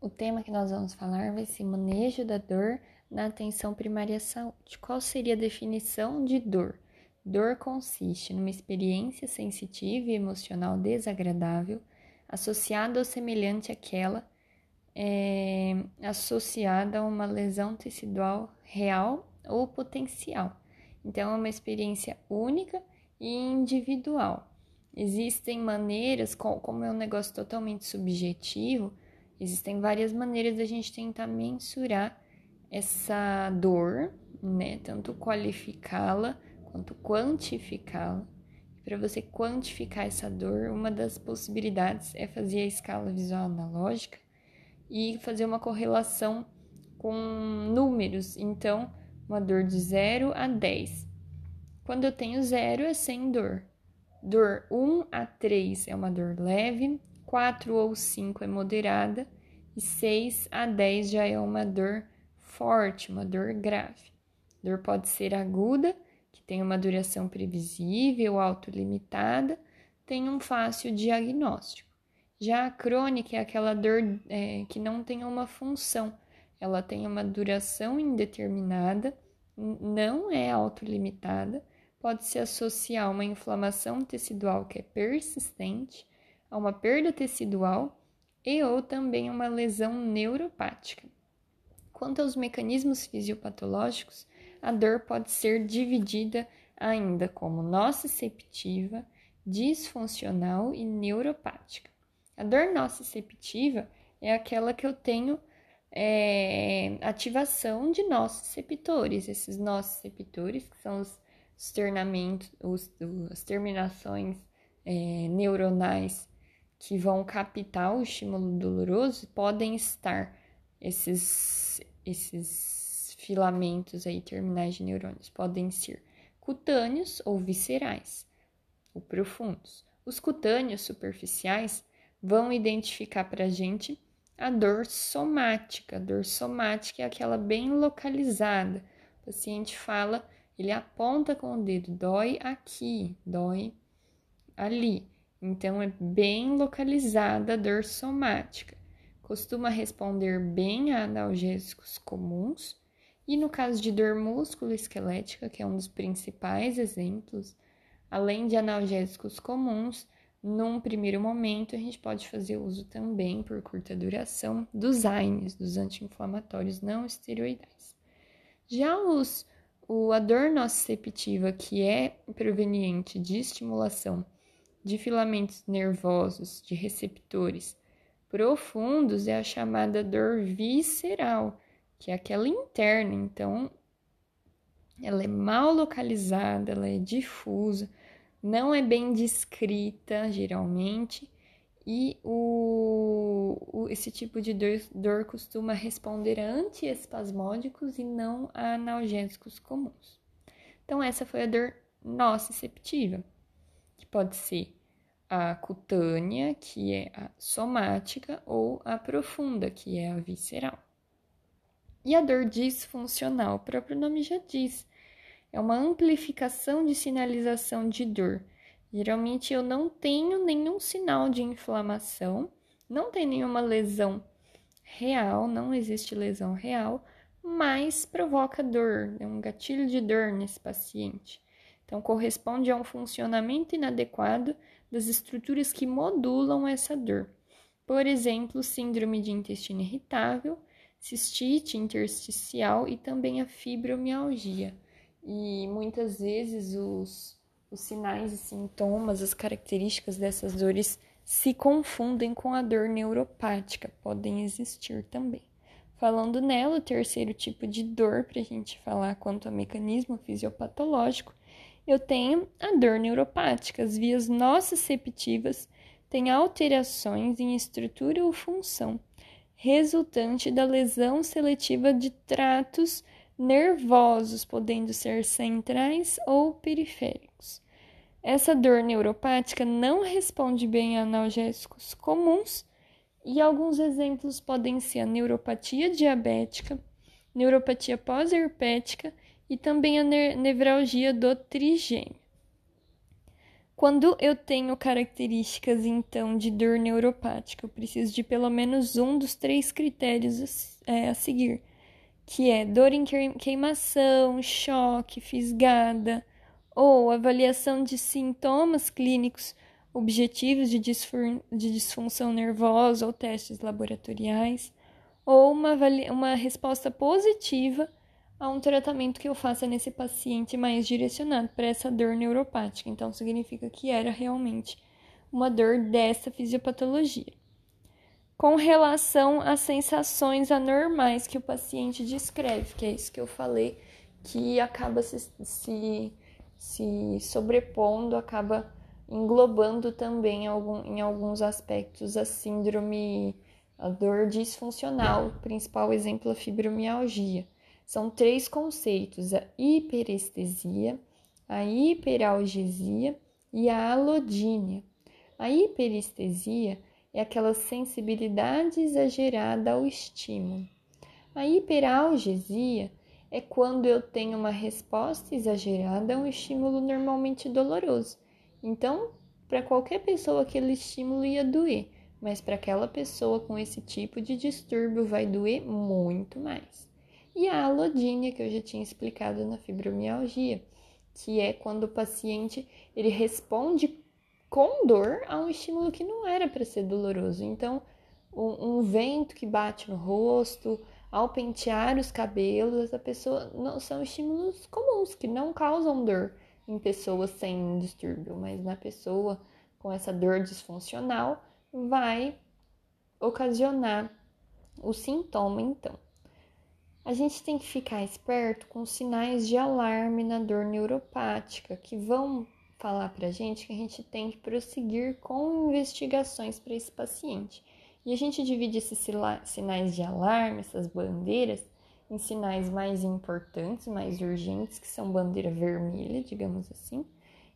O tema que nós vamos falar vai ser manejo da dor na atenção primária à saúde. Qual seria a definição de dor? Dor consiste numa experiência sensitiva e emocional desagradável associada ou semelhante àquela é, associada a uma lesão tecidual real ou potencial. Então, é uma experiência única e individual. Existem maneiras, como é um negócio totalmente subjetivo, existem várias maneiras da gente tentar mensurar essa dor, né? Tanto qualificá-la quanto quantificá-la. Para você quantificar essa dor, uma das possibilidades é fazer a escala visual analógica e fazer uma correlação com números. Então, uma dor de 0 a 10. Quando eu tenho 0 é sem dor. Dor 1 a 3 é uma dor leve, 4 ou 5 é moderada e 6 a 10 já é uma dor forte, uma dor grave. Dor pode ser aguda, que tem uma duração previsível, autolimitada, tem um fácil diagnóstico. Já a crônica é aquela dor é, que não tem uma função, ela tem uma duração indeterminada, não é autolimitada, pode se associar a uma inflamação tecidual que é persistente, a uma perda tecidual e ou também uma lesão neuropática. Quanto aos mecanismos fisiopatológicos, a dor pode ser dividida ainda como nociceptiva, disfuncional e neuropática. A dor nociceptiva é aquela que eu tenho é, ativação de nociceptores. Esses nociceptores, que são os, os os, as terminações é, neuronais que vão captar o estímulo doloroso, podem estar esses, esses filamentos aí, terminais de neurônios, podem ser cutâneos ou viscerais, ou profundos. Os cutâneos superficiais vão identificar para a gente a dor somática. A dor somática é aquela bem localizada. O paciente fala, ele aponta com o dedo, dói aqui, dói ali. Então, é bem localizada a dor somática. Costuma responder bem a analgésicos comuns. E no caso de dor músculo-esquelética, que é um dos principais exemplos, além de analgésicos comuns, num primeiro momento, a gente pode fazer uso também, por curta duração, dos AINES, dos anti-inflamatórios não esteroidais. Já os, o, a dor nociceptiva, que é proveniente de estimulação de filamentos nervosos, de receptores profundos, é a chamada dor visceral, que é aquela interna. Então, ela é mal localizada, ela é difusa não é bem descrita geralmente e o, o, esse tipo de dor, dor costuma responder a antiespasmódicos e não a analgésicos comuns. Então, essa foi a dor nociceptiva, que pode ser a cutânea, que é a somática, ou a profunda, que é a visceral. E a dor disfuncional, o próprio nome já diz, é uma amplificação de sinalização de dor. Geralmente eu não tenho nenhum sinal de inflamação, não tem nenhuma lesão real, não existe lesão real, mas provoca dor, é um gatilho de dor nesse paciente. Então, corresponde a um funcionamento inadequado das estruturas que modulam essa dor. Por exemplo, síndrome de intestino irritável, cistite intersticial e também a fibromialgia e muitas vezes os, os sinais e sintomas, as características dessas dores se confundem com a dor neuropática, podem existir também. Falando nela, o terceiro tipo de dor, para a gente falar quanto ao mecanismo fisiopatológico, eu tenho a dor neuropática. As vias nociceptivas têm alterações em estrutura ou função, resultante da lesão seletiva de tratos nervosos, podendo ser centrais ou periféricos. Essa dor neuropática não responde bem a analgésicos comuns e alguns exemplos podem ser a neuropatia diabética, neuropatia pós-herpética e também a nevralgia do trigêmeo. Quando eu tenho características, então, de dor neuropática, eu preciso de pelo menos um dos três critérios é, a seguir, que é dor em queimação, choque, fisgada, ou avaliação de sintomas clínicos objetivos de, de disfunção nervosa ou testes laboratoriais, ou uma, uma resposta positiva a um tratamento que eu faça nesse paciente mais direcionado para essa dor neuropática. Então, significa que era realmente uma dor dessa fisiopatologia. Com relação às sensações anormais que o paciente descreve, que é isso que eu falei, que acaba se, se, se sobrepondo, acaba englobando também algum, em alguns aspectos a síndrome, a dor disfuncional, principal exemplo a fibromialgia são três conceitos: a hiperestesia, a hiperalgesia e a alodínia. A hiperestesia é aquela sensibilidade exagerada ao estímulo. A hiperalgesia é quando eu tenho uma resposta exagerada a um estímulo normalmente doloroso. Então, para qualquer pessoa aquele estímulo ia doer, mas para aquela pessoa com esse tipo de distúrbio vai doer muito mais e a alodínia, que eu já tinha explicado na fibromialgia, que é quando o paciente ele responde com dor a um estímulo que não era para ser doloroso. Então, um, um, vento que bate no rosto, ao pentear os cabelos, a pessoa não são estímulos comuns que não causam dor em pessoas sem distúrbio, mas na pessoa com essa dor disfuncional vai ocasionar o sintoma então. A gente tem que ficar esperto com sinais de alarme na dor neuropática que vão falar para a gente que a gente tem que prosseguir com investigações para esse paciente. E a gente divide esses sinais de alarme, essas bandeiras, em sinais mais importantes, mais urgentes, que são bandeira vermelha, digamos assim,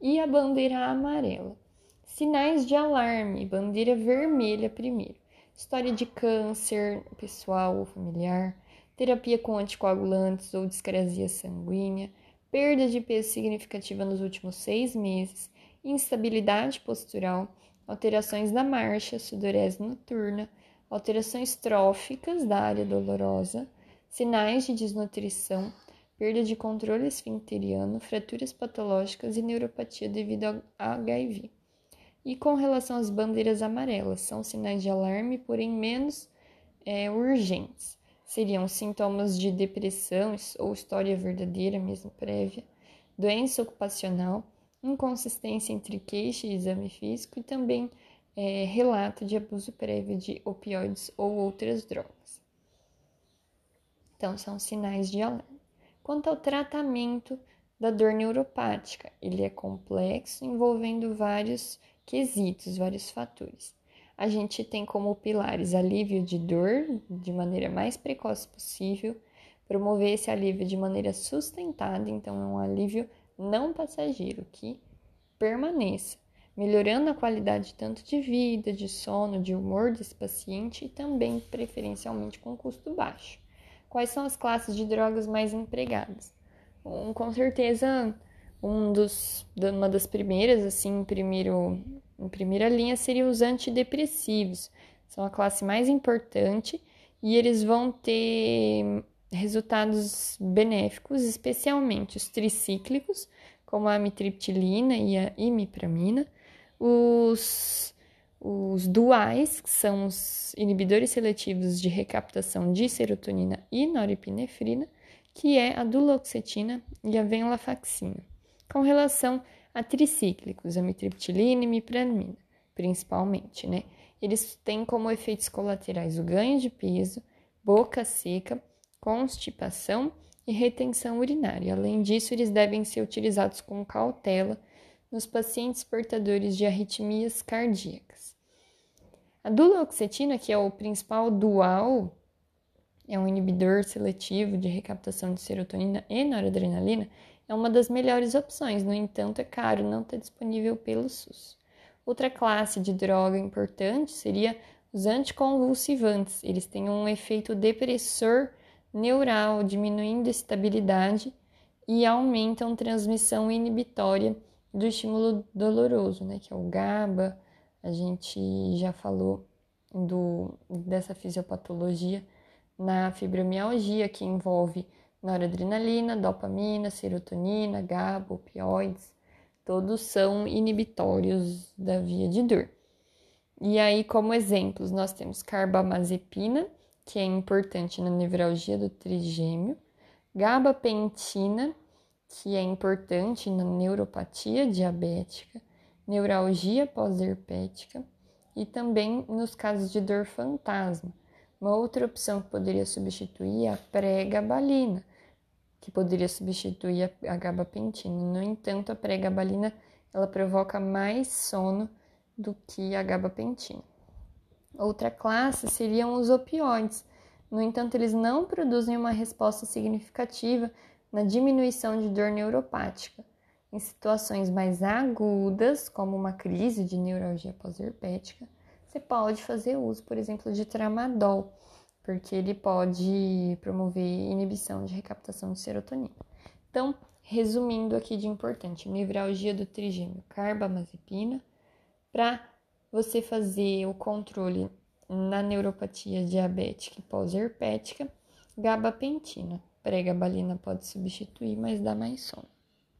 e a bandeira amarela. Sinais de alarme, bandeira vermelha primeiro. História de câncer pessoal ou familiar, terapia com anticoagulantes ou discrasia sanguínea, perda de peso significativa nos últimos seis meses, instabilidade postural, alterações da marcha, sudorese noturna, alterações tróficas da área dolorosa, sinais de desnutrição, perda de controle esfincteriano, fraturas patológicas e neuropatia devido ao HIV. E com relação às bandeiras amarelas, são sinais de alarme, porém menos é, urgentes seriam sintomas de depressão ou história verdadeira, mesmo prévia, doença ocupacional, inconsistência entre queixa e exame físico e também é, relato de abuso prévio de opioides ou outras drogas. Então, são sinais de alarme. Quanto ao tratamento da dor neuropática, ele é complexo, envolvendo vários quesitos, vários fatores a gente tem como pilares alívio de dor de maneira mais precoce possível, promover esse alívio de maneira sustentada, então é um alívio não passageiro que permaneça, melhorando a qualidade tanto de vida, de sono, de humor desse paciente e também preferencialmente com custo baixo. Quais são as classes de drogas mais empregadas? Um, com certeza, um dos, uma das primeiras, assim, primeiro em primeira linha seriam os antidepressivos, são a classe mais importante e eles vão ter resultados benéficos, especialmente os tricíclicos, como a amitriptilina e a imipramina, os, os duais, que são os inibidores seletivos de recaptação de serotonina e norepinefrina, que é a duloxetina e a venlafaxina. Com relação a tricíclicos, amitriptilina e imipramina, principalmente, né? Eles têm como efeitos colaterais o ganho de peso, boca seca, constipação e retenção urinária. Além disso, eles devem ser utilizados com cautela nos pacientes portadores de arritmias cardíacas. A duloxetina, que é o principal dual, é um inibidor seletivo de recaptação de serotonina e noradrenalina, é uma das melhores opções, no entanto, é caro, não está disponível pelo SUS. Outra classe de droga importante seria os anticonvulsivantes. Eles têm um efeito depressor neural, diminuindo a estabilidade e aumentam transmissão inibitória do estímulo doloroso, né, que é o GABA. A gente já falou do, dessa fisiopatologia na fibromialgia, que envolve noradrenalina, dopamina, serotonina, GABA, opioides, todos são inibitórios da via de dor. E aí, como exemplos, nós temos carbamazepina, que é importante na nevralgia do trigêmeo, gabapentina, que é importante na neuropatia diabética, neuralgia pós-herpética e também nos casos de dor fantasma. Uma outra opção que poderia substituir é a pré-gabalina, que poderia substituir a gabapentina. No entanto, a pré-gabalina ela provoca mais sono do que a gabapentina. Outra classe seriam os opioides. No entanto, eles não produzem uma resposta significativa na diminuição de dor neuropática. Em situações mais agudas, como uma crise de neuralgia pós-herpética, você pode fazer uso, por exemplo, de tramadol, porque ele pode promover inibição de recaptação de serotonina. Então, resumindo aqui de importante, nevralgia do trigêmeo, carbamazepina, para você fazer o controle na neuropatia diabética e pós-herpética, gabapentina. Pregabalina pode substituir, mas dá mais sono.